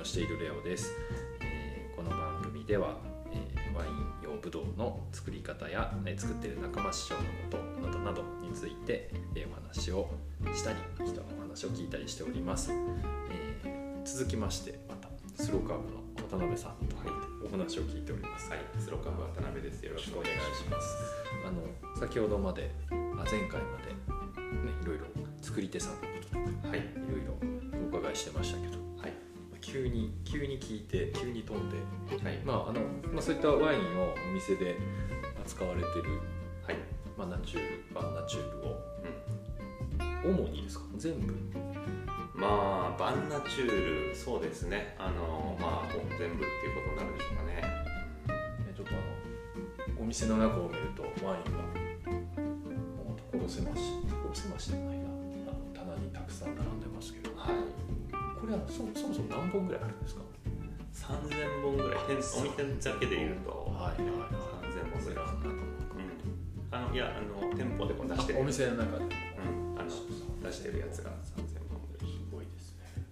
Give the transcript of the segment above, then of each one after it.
をしているレオです、えーこの番組では、えーワイン用ブドウの作り方や、えー作っている仲間師匠のことなどなどについて、えーお話をしたり人のお話を聞いたりしております、えー続きましてまたスローカーブの渡辺さんとお話を聞いております、はい、スローカーブ渡辺です。よろしくお願いします。あの先ほどまであ前回までねいろいろ作り手さんのこととかはい、いろいろお伺いしてましたけどはい、急に急に聞いて急に飛んで、はい、まああのまあ、そういったワインをお店で扱われてる、はい、まあ、ナチュールバンナチュールを。うん。主にですか？全部。まあ、バンナチュール、そうですね。あの、まあ、全部っていうことになるでしょうかね。ねちょっとあのお店の中を見るとワインがもう所狭し所狭しじゃないな。あの棚にたくさん並んでますけど。はい。これはそそもそも何本ぐらいあるんですか？三千本ぐらい、店お店だけで言うと。はいはい三千本ぐらい。ずらっとうん。あの、いや、あの、店舗でこう出してる。お店の中でうん、あの、出してるやつが三千本ぐらい。すごいですね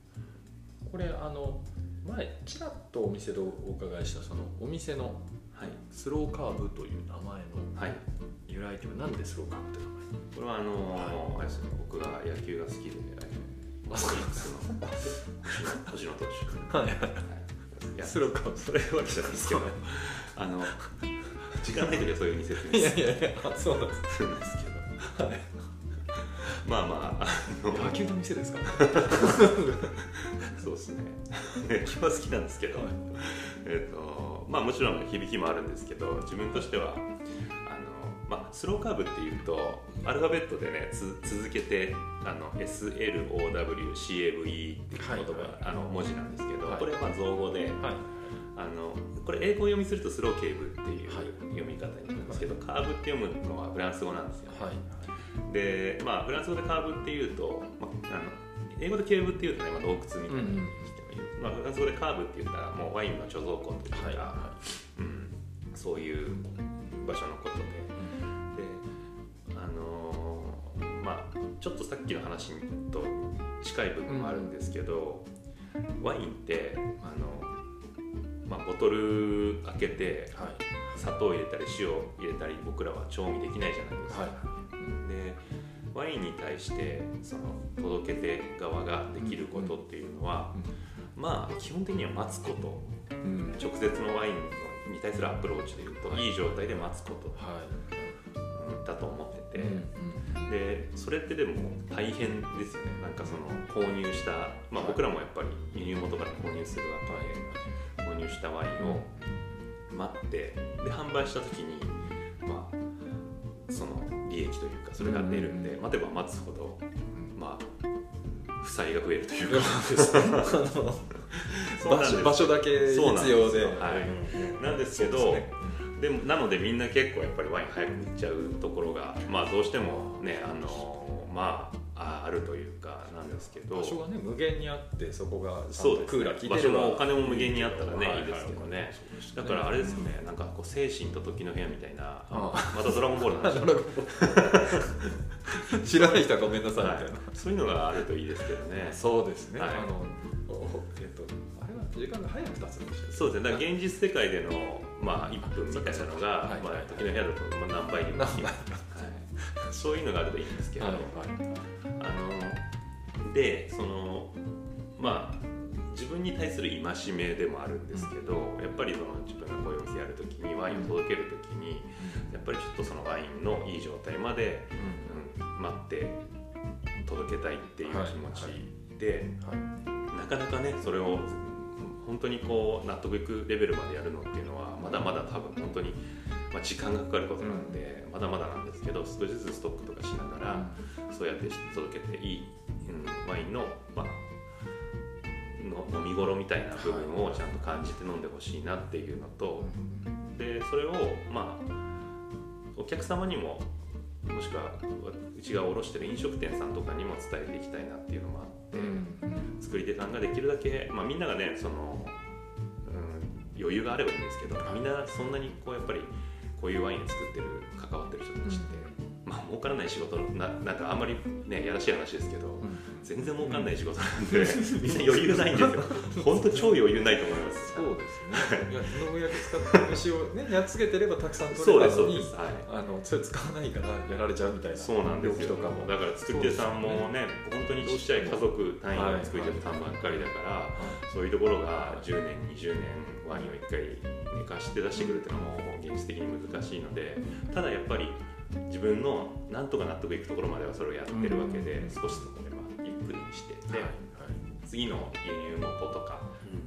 これあの前ちらっとお店でお伺いしたそのお店のはい。スローカーブという名前のはい。由来というのはなんでスローカーブって名これはあの、あれですね、僕が野球が好きで、あオリックスの星野投手。前はい。はいいや。スローカーブそれはわけじゃないですけど。あの時間ない時はそういうふうに説明いやいやいやあそうなんですするんですけど、まあまああの。野球の店ですか？そうですね。野球は好きなんですけど、えっとまあもちろん響きもあるんですけど自分としてはスローカーブっていうとアルファベットでねつ続けてあの SLOWCAVE っていう言葉、はいはい。あの文字なんですけど、はい。これはまあ造語で、はい。あのこれ英語読みするとスローケーブっていうはい。読み方になるんですけど、カーブって読むのはフランス語なんですよ、はい。でまあフランス語でカーブっていうと、まあ、あの英語でケーブっていうとね、まあ、洞窟みたいなうんまあ、フランス語でカーブって言ったらもうワインの貯蔵庫というか、はいはうん、そういう場所のことでまあちょっとさっきの話と近い部分もあるんですけど、ワインってあの、まあ、ボトル開けていはい。砂糖入れたり塩入れたり僕らは調味できないじゃないですか、はい。でワインに対してその届け手側ができることっていうのは、まあ基本的には待つこと。うん。直接のワインに対するアプローチでいうと、はい。い、い状態で待つこと。だと思ってて、それってでも大変ですよね。なんかその購入した、まあ、僕らもやっぱり輸入元から購入するわけ。で、購入したワインを待ってで販売した時にまあその利益というかそれが出るんで、うん。待てば待つほどうん。まあ負債が増えるというか。場所だけ必そうなんです要でよ。はい。なんですけどねでもなのでみんな結構やっぱりワイン早く売っちゃうところがまあどうしてもねあのまあああるというかなんですけど。場所がね無限にあってそこがそうクーラー効い場てれば。所もお金も無限にあったらねはいい。いですけどね。はいだからあれですよね。なんかこう精神と時の部屋みたいなあまたドラゴンボールの話。知らない人はごめんなさいみはいたい。な、そういうのがあるといいですけどね。そうですね、はい。あのおえっとあれは時間が早く経つんでしょそうですね。だから現実世界でのまあ1分みたいなのがはい。まあ時の部屋だとまあ何倍にもはい。そういうのがあるといいんですけど、はい。はい。あのでそのまあ自分に対する戒めでもあるんですけど、やっぱりその自分がこういうお店やるときにワインを届けるときにやっぱりちょっとそのワインのいい状態まで、うん、待って届けたいっていう気持ちで、はい。なかなかねそれを本当にこう納得いくレベルまでやるのっていうのはまだまだ多分本当に、まあ、時間がかかることなんで、まだまだなんですけど少しずつストックとかしながら、そうやって届けていい、うん、ワインの,、まあ、の飲み頃みたいな部分をちゃんと感じて飲んでほしいなっていうのと、でそれをまあお客様にももしくはうちが卸してる飲食店さんとかにも伝えていきたいなっていうのもあって、作り手さんができるだけ、まあ、みんながねその、うん、余裕があればいいんですけどみんなそんなにこうやっぱりこういうワイン作ってる関わってる人たちって、まあ儲からない仕事ななんかあんまりねやらしい話ですけど、全然儲かんない仕事なんで、みんな余裕ないんですよ。本当超余裕ないと思います。そうですね。いや農薬使った虫をね やっつけてればたくさん取れたのにはい。あのそれ使わないからやられちゃうみたいな。そうなんですよ。とかも。だから作り手さんもね本当にちっちゃい家族単位の作り手さんばっかりだから、そういうところが10年20年ワインを1回寝かして出してくるっていうのも現実的に難しいのでただやっぱり自分のなんとか納得いくところまではそれをやってるわけで、うん。少しにしてで、はい次の輸入元とか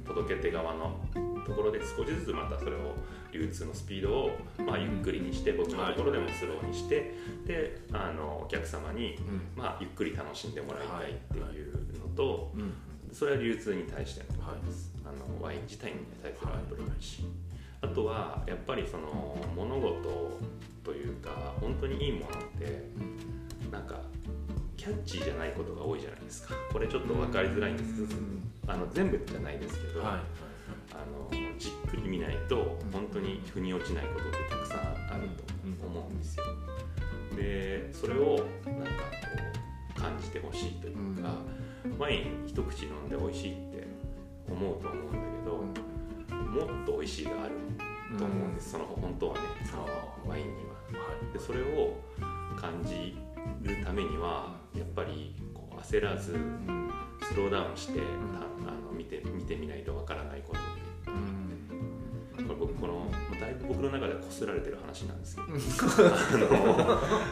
届け手側のところで少しずつまたそれを流通のスピードを、まあ、ゆっくりにして僕のところでもスローにして、であのお客様に、まあ、ゆっくり楽しんでもらいたいっていうのと、それは流通に対してのことです、あのワイン自体に対するアプローチ、あとはやっぱりその物事というか本当にいいものってなんかキャッチーじゃないことが多いじゃないですか。これちょっと分かりづらいんですけど、あの全部じゃないですけど、はいあのじっくり見ないと本当に腑に落ちないことってたくさんあると思うんですよ。でそれをなんかこう感じてほしいというか、ワイン一口飲んで美味しいって思うと思うんだけど、もっと美味しいがあると思うんです、その本当はねそのワインには。でそれを感じるためにはやっぱりこう焦らずスローダウンして、たあの見て見てみないとわからないことこれ僕このだいぶ僕の中ではこすられてる話なんですけど。あの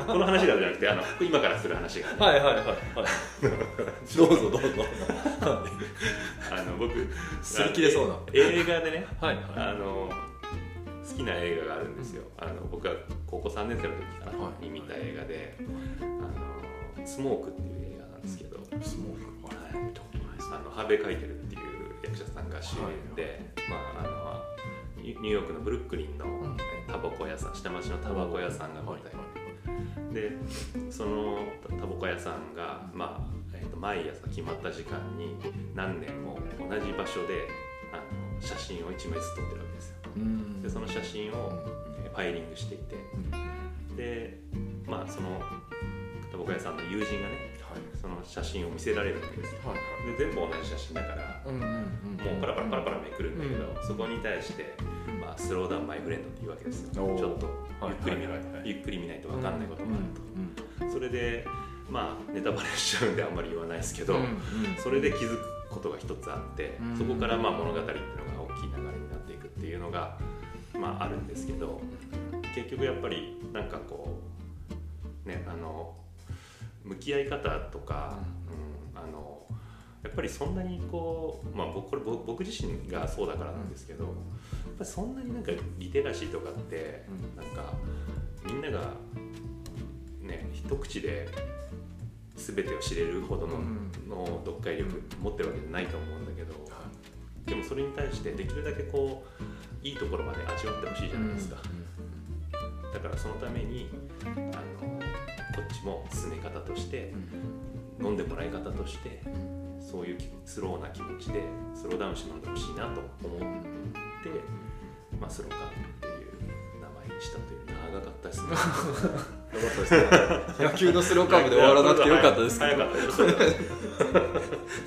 この話がじゃなくてあの今からする話が、はいはいはいはい。どうぞどうぞ。あの僕すり切れそうな。映画でねはいはい。あの好きな映画があるんですよ。あの僕が高校3年生の時かな、はい。に見た映画で「あのスモーク」っていう映画なんですけど、スモークはい。あのハーベイ・カイテルっていう役者さんが主演で、まあ、あのニューヨークのブルックリンのん。タバコ屋さん下町のタバコ屋さんが舞台。でそのタバコ屋さんが、まあえー、と毎朝決まった時間に何年も同じ場所であの写真を1枚ずつ撮ってるわけですよ。うん。でその写真を、えーファイリングしていて。でまあその屋さんの友人がねその写真を見せられるわけですよ。はい。で全部同じ写真だからうんうんうんもうパラパラパラパラめくるんだけど、うそこに対して、まあ、スローダウンマイフレンドっていうわけですよ。ちょっとゆっくり見,、はいはい。はいはいゆっくり見ないと分かんないことが。あると、うん。それでまあネタバレしちゃうんであんまり言わないですけど、うんうん。それで気づくことが一つあって、うん。そこからまあ物語っていうのが大きい流れになっていくっていうのが、まあ、あるんですけど結局やっぱりなんかこうねあの向き合い方とか、うん。あのやっぱりそんなにこう、まあ、僕これ僕僕自身がそうだからなんですけど、やっぱりそんなになんかリテラシーとかって、なんかみんながね一口で全てを知れるほどの,、うん。の読解力持ってるわけじゃないと思うんだけど、でもそれに対してできるだけこういいところまで味わってほしいじゃないですか、だからそのためにあのこっちも進め方として飲んでもらい方としてそういうスローな気持ちでスローダウンして飲んでほしいなと思って、まあ、スローカーっていう名前にしたという長かったですねよかったですね野球のスローカーブで終わらなくてよかったですけど。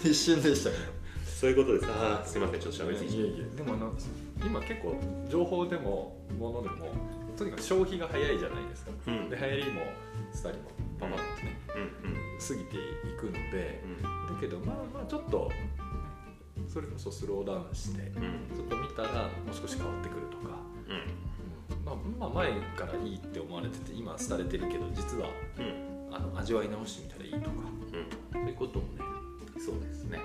一瞬でしたけど。そういうことです。あーすいませんちょっと喋りすぎでもあの今結構情報でもものでもとにかく消費が早いじゃないですか。うん。で流行りも廃りもパパッとねうんうん。過ぎていくので。うん。だけどまあまあちょっとそれこそスローダウンしてうん。ちょっと見たらもう少し変わってくるとか、うん。まあ、まあ前からいいって思われてて今廃れてるけど実はうん。あの味わい直してみたらいいとか。うん。そういうこともね。そうですね。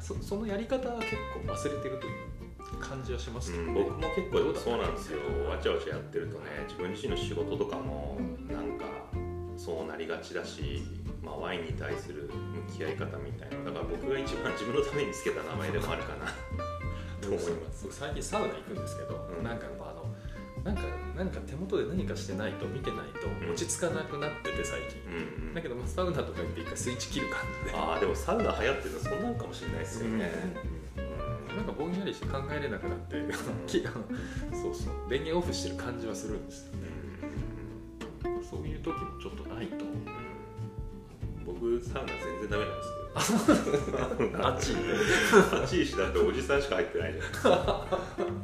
そそのやり方は結構忘れてるという感じはします。けど、うん、ね僕も結構そうなんですよ。わちゃわちゃやってるとね自分自身の仕事とかもなんかそうなりがちだし、まあ、ワインに対する向き合い方みたいな。だから僕が一番 自分のためにつけた名前でもあるかな。と思います。僕最近サウナ行くんですけど、うん。なんかあのなんかなんか手元で何かしてないと見てないとうん。落ち着かなくなってて最近、うんうん。だけどまあサウナとか行って一回スイッチ切る感じで。ああでもサウナ流行ってるのそんなんかもしれないですよね、うんなんかぼんやりして考えれなくなって、きあのそうそう。電源オフしてる感じはするんですよね。そういう時もちょっとないと僕サウナ全然ダメなんですけど。暑い暑いしだっておじさんしか入ってないじゃないですか。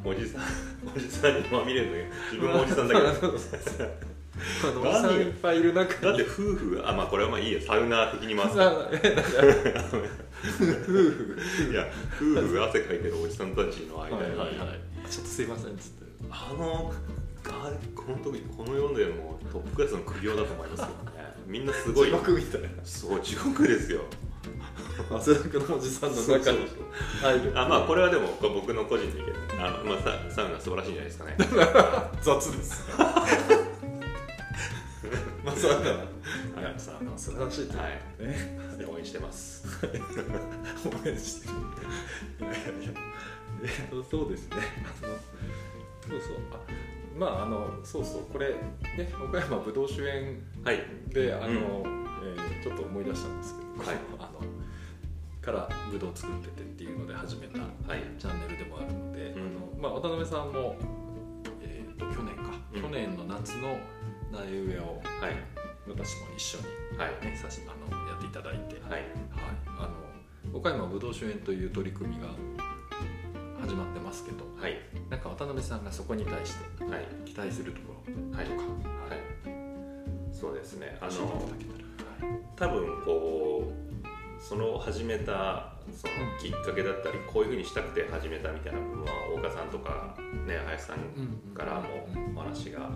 おじさんおじさんにまみれるのに自分もおじさんだけど あのおじさんいっぱいいる中だって夫婦があまあこれはまあいいや。サウナー的に回す いや夫婦が汗かいてるおじさんたちの間に、はいはいはい。ちょっとすいませんっつってあのあ本当にこの世でもトップクラスの苦行だと思いますよね。みんなすごい。地獄みたいな。そう地獄ですよ。汗だくのおじさんの中に入る。あまあこれはでも僕の個人的見あの、まあ、ササウナ素晴らしいんじゃないですかね。雑ですまあそうだい。やさあ素晴らしいとはい。ね応援してます。応援してるいやいやそうですねそうそうあまああのそうそうこれね岡山ぶどう酒園はいであの、えーちょっと思い出したんですけど、はいあのからぶどう作っててっていうので始めたはいチャンネルでもあるので、うんあのまあ、渡辺さんも、えー、と去年か、うん去年の夏の苗植えをはい。私も一緒に、はい。ね、さしあのやっていただいて、はい。はい、あの岡山ぶどう酒園という取り組みが始まってますけどはい。なんか渡辺さんがそこに対してはい。期待するところはい。とか、はい。そうですね。あの多分こうその始めたそのきっかけだったりこういうふうにしたくて始めたみたいな部分は大岡さんとかね林さんからもお話が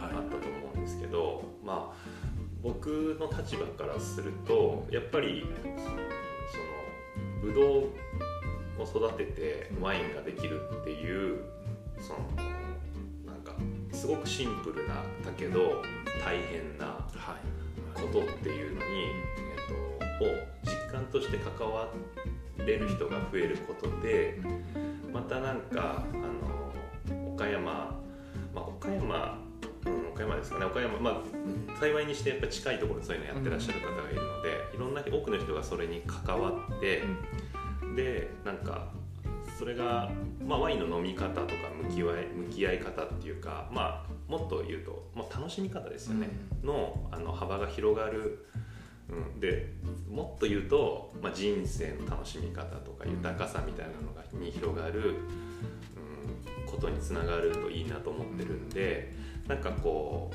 あったと思うんですけど、まあ僕の立場からするとやっぱりそのブドウを育ててワインができるっていうそのなんかすごくシンプルなだけど大変なはいことっていうのに、えっと、を実感として関われる人が増えることでまたなんかあの岡山、まあ、岡山、うん、岡山ですかね。岡山まあ幸いにしてやっぱ近いところでそういうのやってらっしゃる方がいるので、いろんな多くの人がそれに関わって、でなんかそれが、まあ、ワインの飲み方とか向き合い向き合い方っていうか、まあ、もっと言うと、まあ、楽しみ方ですよね、のあの幅が広がる、うん、でもっと言うと、まあ、人生の楽しみ方とか豊かさみたいなのがに広がる、うん、ことにつながるといいなと思ってるんでなんかこ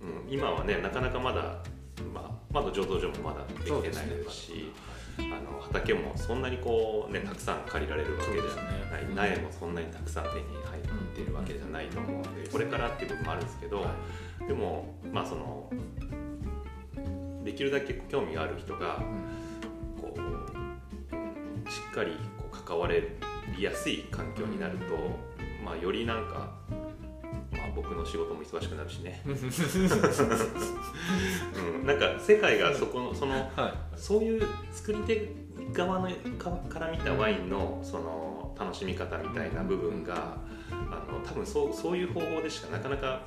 う、うん、今はねなかなかまだ、まあ、まだ醸造所もまだできてないですし。あの畑もそんなにこうねたくさん借りられるわけじゃない、苗もそんなにたくさん手に入っているわけじゃないと思うのでこれからっていう部分もあるんですけど、でもまあそのできるだけ興味がある人がこううんしっかりこう関われやすい環境になると、まあ、よりなんか、まあ、僕の仕事も忙しくなるしね、うん、なんか世界がそこのそのはい。そういう作り手側のかから見たワインのその楽しみ方みたいな部分があの多分そうそういう方法でしかなかなか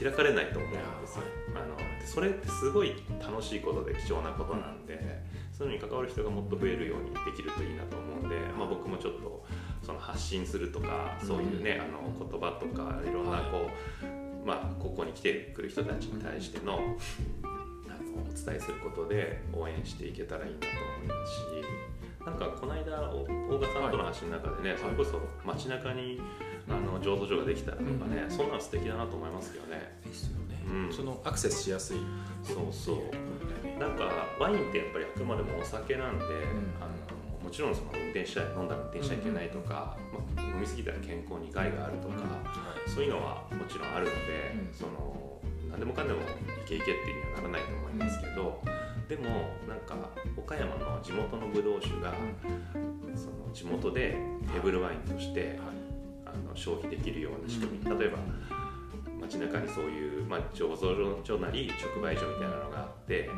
開かれないと思うんですよ。あのそれってすごい楽しいことで貴重なことなんで、そういうのに関わる人がもっと増えるようにできるといいなと思うんで、まあ、僕もちょっとその発信するとかそういうね、あの言葉とかいろんなこう、まあ、ここに来てくる人たちに対してのあのお伝えすることで応援していけたらいいなと思いますしなんかこの間お大賀さんとの話の中でね、それこそ街中にあの醸造所ができたらとかね、そんなの素敵だなと思いますよね。ですよね、うん。そのアクセスしやすい。そうそうなんかワインってやっぱりあくまでもお酒なんで、あのもちろんその運転しちゃ飲んだら運転しちゃいけないとか、まあ、飲み過ぎたら健康に害があるとか、そういうのはもちろんあるので、うん。その何でもかんでもいけいけっていうにはならないと思いますけど、でもなんか岡山の地元のブドウ酒が、その地元でテーブルワインとして、あの消費できるような仕組み、例えば街中にそういう、まあ、醸造所なり直売所みたいなのがあって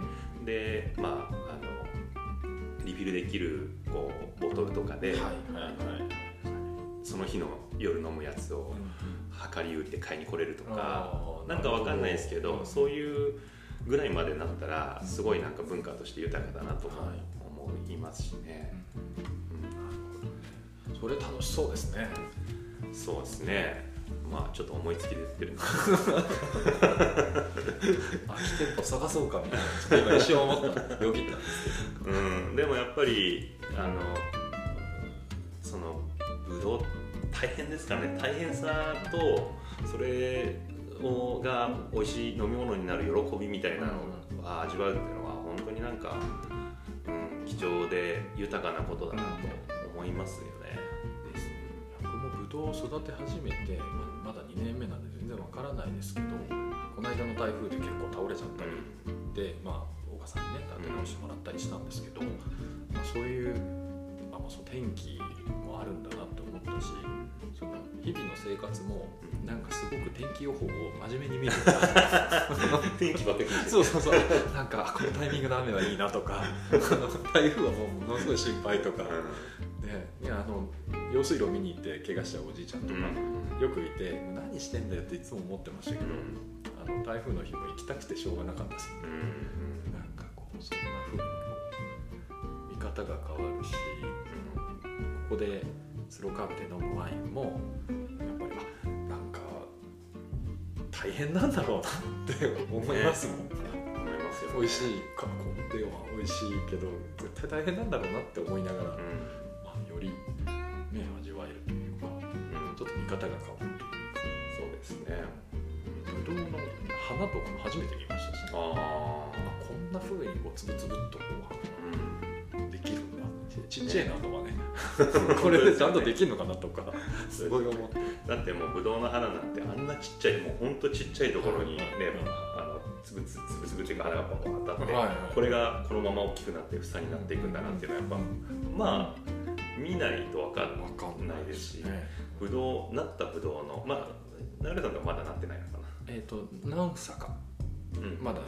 でまああのリフィルできるこうボトルとかで、はいはいはいその日の夜飲むやつを量り売りで買いに来れるとかあーなんかわかんないですけどうんそういうぐらいまでなったらすごいなんか文化として豊かだなと思いますしね、それ楽しそうですね。うんそうですねまあちょっと思いつきで言ってる。んです飽き店舗探そうかみたいな。ちょっと今一瞬思った。よぎったんですけど。うん、でもやっぱりあのそのぶどう大変ですからね。大変さとそれをが美味しい飲み物になる喜びみたいなのを味わうっていうのは本当になんか、うん、貴重で豊かなことだなと思いますよね。ブドウを育て始めてままだ2年目なんで全然わからないですけどこの間の台風で結構倒れちゃったりで、まあ、岡さんにね立て直してもらったりしたんですけど、まあ、そういうあ、まあ、その天気もあるんだなって思ったしその日々の生活もなんかすごく天気予報を真面目に見る 天気ばっかりそうそうそう。なんかこのタイミングの雨はいいなとか台風はもうものすごい心配とか、ね、いやあの用水路見に行って怪我しちゃうおじいちゃんとか、よくいて何してんだよっていつも思ってましたけど、あの台風の日も行きたくてしょうがなかったです。ようん。なんかこうそんな風に見方が変わるし、ここでスローカーブで飲むワインもやっぱりあなんか大変なんだろうなって思いますもん、ね。美味しいかこでは美味しいけど絶対大変なんだろうなって思いながら、方が変わるそうですね。ぶどうの花とかも初めて見ましたし、ね、ああこんな風にこうつぶつぶっとこあうんうできるんだちっちゃいなとかね。これでちゃんとできるのかなとか。すごい思ってだってもうブドウの花なんてあんなちっちゃいもうほんとちっちゃいところにね、あのつぶつつぶつぶっていうか花がポンポン当たって、はいはいこれがこのまま大きくなって房になっていくんだなっていうのはやっぱまあ見ないと分かわかんんないですしね。ブドウなったブドウのまあ流れさんとはまだなってないのかえっ、と何房か。な、うん。まだ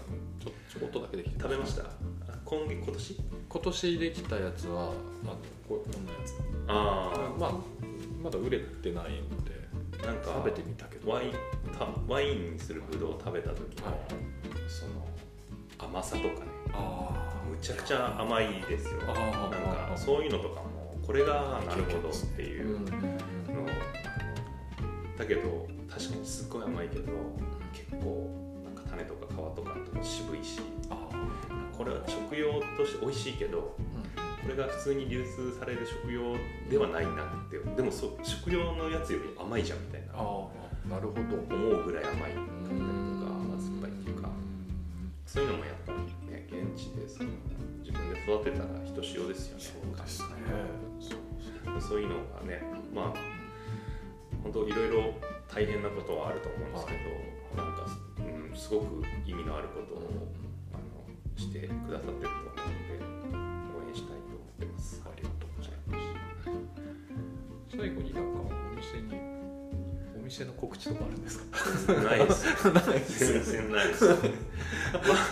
ちょちょこっとだけできて食べました？あ今月今年？今年できたやつはあのここんなやつ。あまあまだ売れてないのであなんか食べてみたけど。ワインたワインにするブドウを食べた時の、はい。その甘さとかね。あむちゃくちゃ甘いですよ。あなんかそういうのとかもこれがなるほどっていうの、だけど確かにすっごい甘いけど結構なんか種とか皮とかとも渋いしあこれは食用として美味しいけどこれが普通に流通される食用ではないなってでもそ食用のやつより甘いじゃんみたいな。なるほど。思うぐらい甘いとか甘酸っぱいっていうか。そういうのもや育てたらひとしおですよね。そうですね。そういうのがねまあ本当いろいろ大変なことはあると思うんですけど、なんか、うん、すごく意味のあることを、あのしてくださってると思うので応援したいと思ってます。ありがとうございます。最後になんかお店にお店の告知とかあるんですか？ないです。全然ないです。ま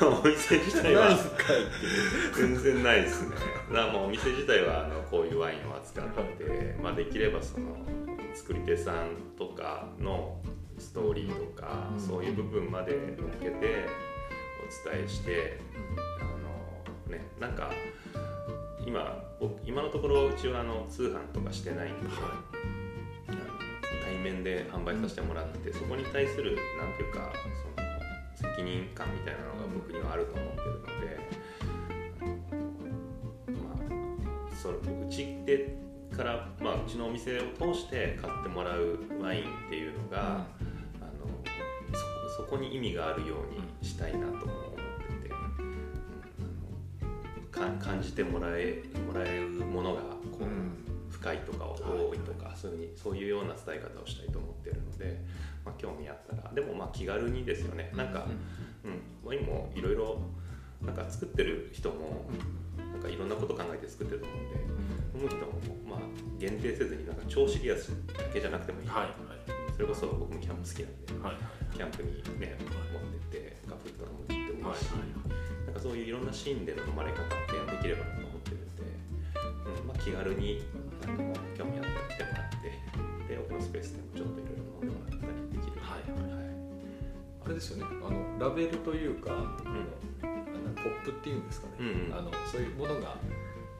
あお店自体は全然ないですね。だからもうお店自体はあのこういうワインを扱って、まあできればその作り手さんとかのストーリーとか、うんそういう部分まで乗っけてお伝えして、あのねなんか今僕今のところうちはあの通販とかしてないんで、あの対面で販売させてもらって、そこに対するなんていうかその責任感みたいなのが僕にはあると思ってるので、まあ、そのうちでから、まあ、うちのお店を通して買ってもらうワインっていうのが、あのそそこに意味があるようにしたいなとも思ってて、うん感じてもらえもらえるものがこう、深いとか多いとか、そういうそういうような伝え方をしたいと思ってるので、まあ、興味あったらでもまあ気軽にですよね、なんか、うん、ワインもいろいろなんか作ってる人もなんかいろんなこと考えて作ってると思うんで飲む人もまあ限定せずになんか超シリアスだけじゃなくてもいい、はいそれこそ僕もキャンプ好きなんではい。はいキャンプにね持ってってガブッと飲むってもいはいい。し、なんかそういういろんなシーンでの飲まれ方ってできればなと思ってるんで、うん。まあ、気軽にあの興味あったら来てもらってで奥のスペースでもちょっといろいろ飲んでもらったりできる。はいはいあれですよね。あのラベルというか、んあのポップっていうんですかね、うんうん。あのそういうものが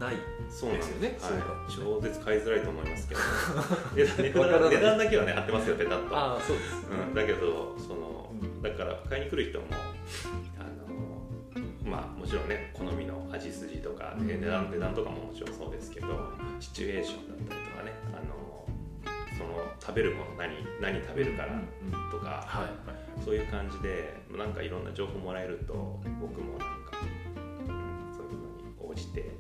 ないそうなんです。はい、超絶買いづらいと思いますけど。値段だけはね貼ってますよペタッと、ああそうです、うん、だけどそのうん。だから買いに来る人もまあもちろんね好みの味筋とか、値段値段とかももちろんそうですけどシチュエーションだったりとかねあのその食べるもの何何食べるからとか、はいそういう感じでなんかいろんな情報もらえると僕もなんか、うん、そういうのに応じて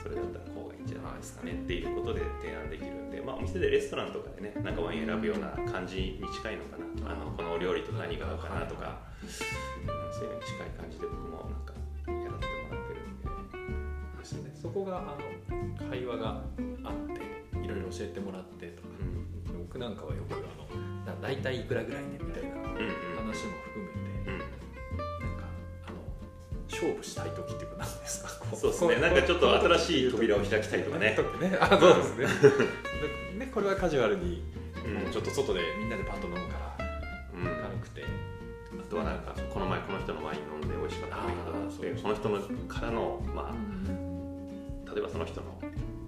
それだったらこうがいいんじゃないですかねっていうことで提案できるんで、まあ、お店でレストランとかでねなんかワイン選ぶような感じに近いのかなあのこのお料理と何が合うかなとか、うんそういうのに近い感じで僕もなん。かやらせてもらってるんで。ですよね。そこがあの会話があっていろいろ教えてもらってとかうん僕なんかはよくあのな大体いくらぐらいねみたいなうんうん話も含めてうんなんかあの勝負したい時っていうか何ですかこそうですねなんかちょっと新しい扉を開きたいとかね。時 ねあそうですね。ねこれはカジュアルにうん。もうちょっと外でみんなでパッと飲むその人のからのまあ例えばその人の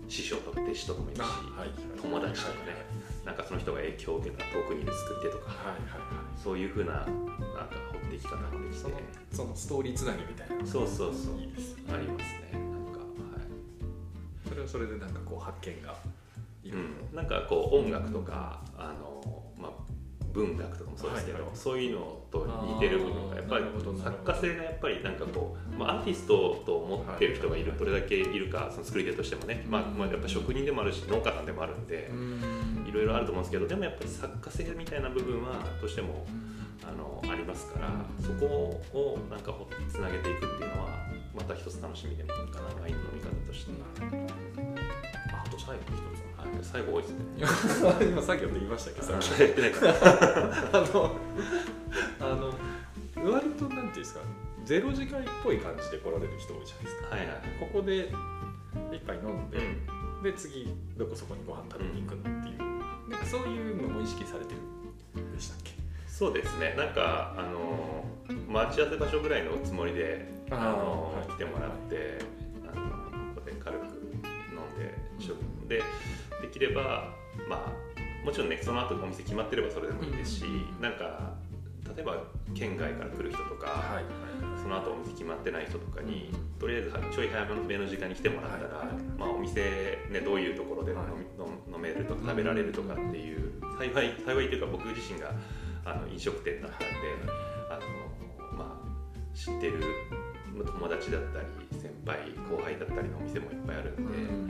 師匠とか弟子とかもいるし、はい友達とかねなんかその人が影響を受けた遠くにいる作り手とかはいはいはい。そういうふうななんか掘っていき方もできて。そのそのストーリーつなぎみたいな。そうそうそう。いいですありますね。なんかはい。それはそれでなんかこう発見がいろいろ。うん、なんかこう音楽とかあの、まあ、文学とかもそうですけど、はいはい。そういうのと似てる部分がやっぱり作家性がやっぱりなんかこう、まあ、アーティストと思ってる人がいる、はいどれだけいるかその作り手としてもね、まあまあ、やっぱ職人でもあるし農家さんでもあるんでいろいろあると思うんですけどでもやっぱり作家性みたいな部分はどうしてもあのありますからそこをなんかつなげていくっていうのはまた一つ楽しみでもいいかなワインの飲み方として、ああと最後一つ。はい、最後多いですね。今作業って言いましたけ？どさやってないか。ら あのあの割となんていうんですか？ゼロ時間っぽい感じで来られる人多いじゃないですか。はいはいここで一杯飲んで、うん。で次どこそこにご飯食べに行くのっていう、なんかそういうのも意識されてるんでしたっけ？そうですね。なんかあの待ち合わせ場所ぐらいのつもりであのはい。来てもらってきればまあもちろんねその後お店決まってればそれでもいいですし、うんなんか例えば県外から来る人とか、はいその後お店決まってない人とかに、とりあえずちょい早めの時間に来てもらったら、はいはいまあ、お店、ね、どういうところで飲み、飲飲めるとか食べられるとかっていう、幸い幸いというか僕自身があの飲食店だったんで、あのまあ、知ってる友達だったり先輩後輩だったりのお店もいっぱいあるんで、まあなんか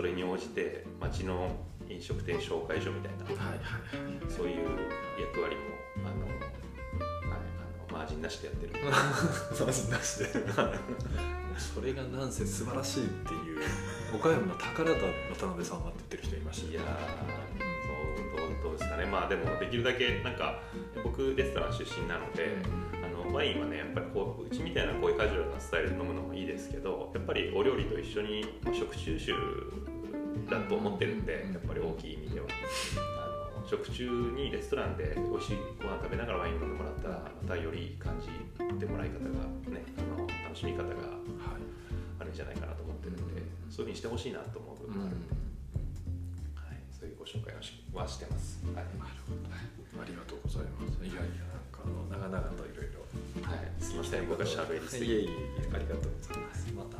それに応じて町の飲食店紹介所みたいなはいはいそういう役割もあの、はい、あのマージンなしでやってる。マジなしで。それがなんせ素晴らしいっていう岡山の宝だ渡辺さんはって言ってる人いましたいやーそうどうどうですかね。まあでもできるだけなんか僕レストラン出身なので、あのワインはねやっぱりこううちみたいなこういうカジュアルなスタイルで飲むのもいいですけどやっぱりお料理と一緒に、まあ、食中酒だと思ってるんでやっぱり大きい意味では。あの食中にレストランで美味しいご飯食べながらワイン飲んでもらったらまたより感じてもらい方がねあの楽しみ方がはい。あるんじゃないかなと思ってるんで、そういうふうにしてほしいなと思う部分があるんで、ご紹介はしてます。はい、ありがとうございます。いやいやなんかあの長々といろいろはい、すみません、僕が喋りすぎいえいえありがとうございます。また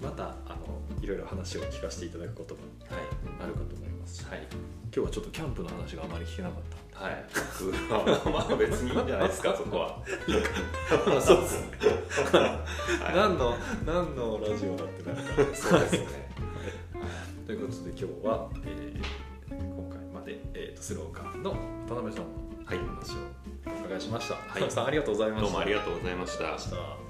またあのいろいろ話を聞かせていただくことがはい、あるかと思います。しはい、今日はちょっとキャンプの話があまり聞けなかった。はい、まあ別にいいんじゃないですか、そこは。ま あそうですね。はい。何の何のラジオだってなるかそうですね。ということで今日は、えで、えー、とスローカーの渡辺さんのはい話をお伺いしました。い渡辺さんありがとうございました。どうもありがとうございま。した。